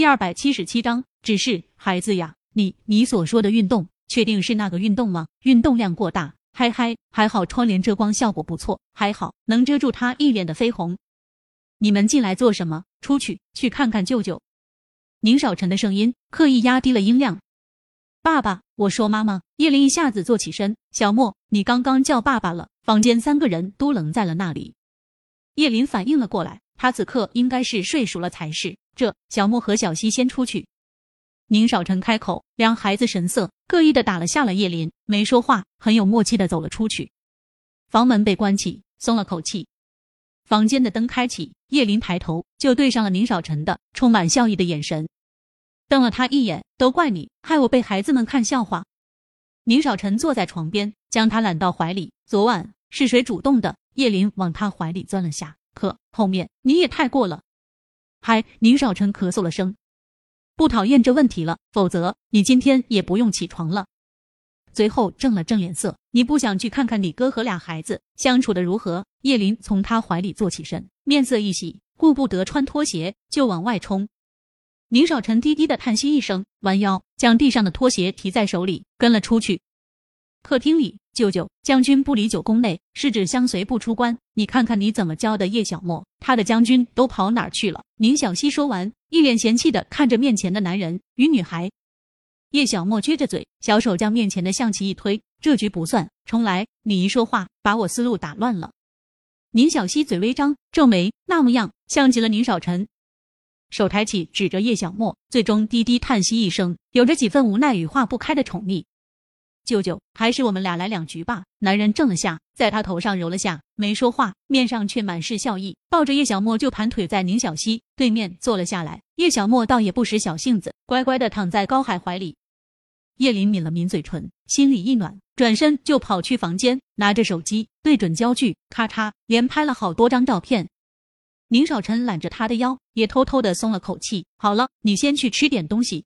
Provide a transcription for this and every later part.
第二百七十七章，只是孩子呀，你你所说的运动，确定是那个运动吗？运动量过大，嗨嗨，还好窗帘遮光效果不错，还好能遮住他一脸的绯红。你们进来做什么？出去去看看舅舅。宁少臣的声音刻意压低了音量。爸爸，我说妈妈。叶林一下子坐起身。小莫，你刚刚叫爸爸了。房间三个人都愣在了那里。叶林反应了过来，他此刻应该是睡熟了才是。这小莫和小西先出去。宁少臣开口，两孩子神色各异的打了下了叶林，没说话，很有默契的走了出去。房门被关起，松了口气。房间的灯开启，叶林抬头就对上了宁少臣的充满笑意的眼神，瞪了他一眼。都怪你，害我被孩子们看笑话。宁少臣坐在床边，将他揽到怀里。昨晚是谁主动的？叶林往他怀里钻了下，可后面你也太过了。嗨，宁少臣咳嗽了声，不讨厌这问题了，否则你今天也不用起床了。随后正了正脸色，你不想去看看你哥和俩孩子相处的如何？叶林从他怀里坐起身，面色一喜，顾不得穿拖鞋就往外冲。宁少臣低低的叹息一声，弯腰将地上的拖鞋提在手里，跟了出去。客厅里，舅舅将军不离九宫内，是指相随不出关。你看看你怎么教的叶小莫，他的将军都跑哪儿去了？宁小溪说完，一脸嫌弃的看着面前的男人与女孩。叶小莫撅着嘴，小手将面前的象棋一推，这局不算，重来。你一说话，把我思路打乱了。宁小溪嘴微张，皱眉，那么样像极了宁少臣。手抬起，指着叶小莫，最终低低叹息一声，有着几分无奈与化不开的宠溺。舅舅，还是我们俩来两局吧。男人怔了下，在他头上揉了下，没说话，面上却满是笑意，抱着叶小莫就盘腿在宁小溪对面坐了下来。叶小莫倒也不使小性子，乖乖的躺在高海怀里。叶林抿了抿嘴唇，心里一暖，转身就跑去房间，拿着手机对准焦距，咔嚓连拍了好多张照片。宁少臣揽着他的腰，也偷偷的松了口气。好了，你先去吃点东西。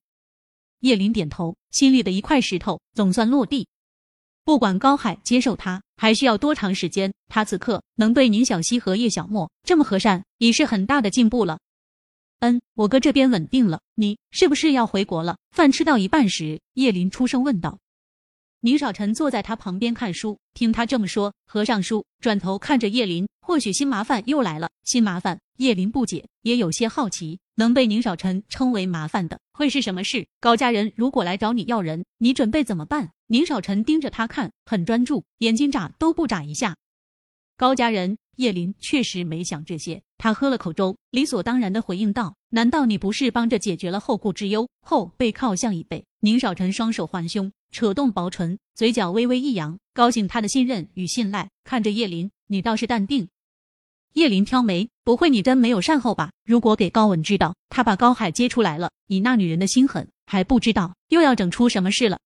叶林点头，心里的一块石头总算落地。不管高海接受他还需要多长时间，他此刻能对宁小溪和叶小莫这么和善，已是很大的进步了。嗯，我哥这边稳定了，你是不是要回国了？饭吃到一半时，叶林出声问道。宁少臣坐在他旁边看书，听他这么说，合上书，转头看着叶林。或许新麻烦又来了，新麻烦。叶林不解，也有些好奇，能被宁少臣称为麻烦的会是什么事？高家人如果来找你要人，你准备怎么办？宁少臣盯着他看，很专注，眼睛眨都不眨一下。高家人，叶林确实没想这些，他喝了口粥，理所当然的回应道：“难道你不是帮着解决了后顾之忧？”后背靠向椅背，宁少臣双手环胸。扯动薄唇，嘴角微微一扬，高兴他的信任与信赖。看着叶林，你倒是淡定。叶林挑眉，不会你真没有善后吧？如果给高文知道他把高海接出来了，以那女人的心狠，还不知道又要整出什么事了。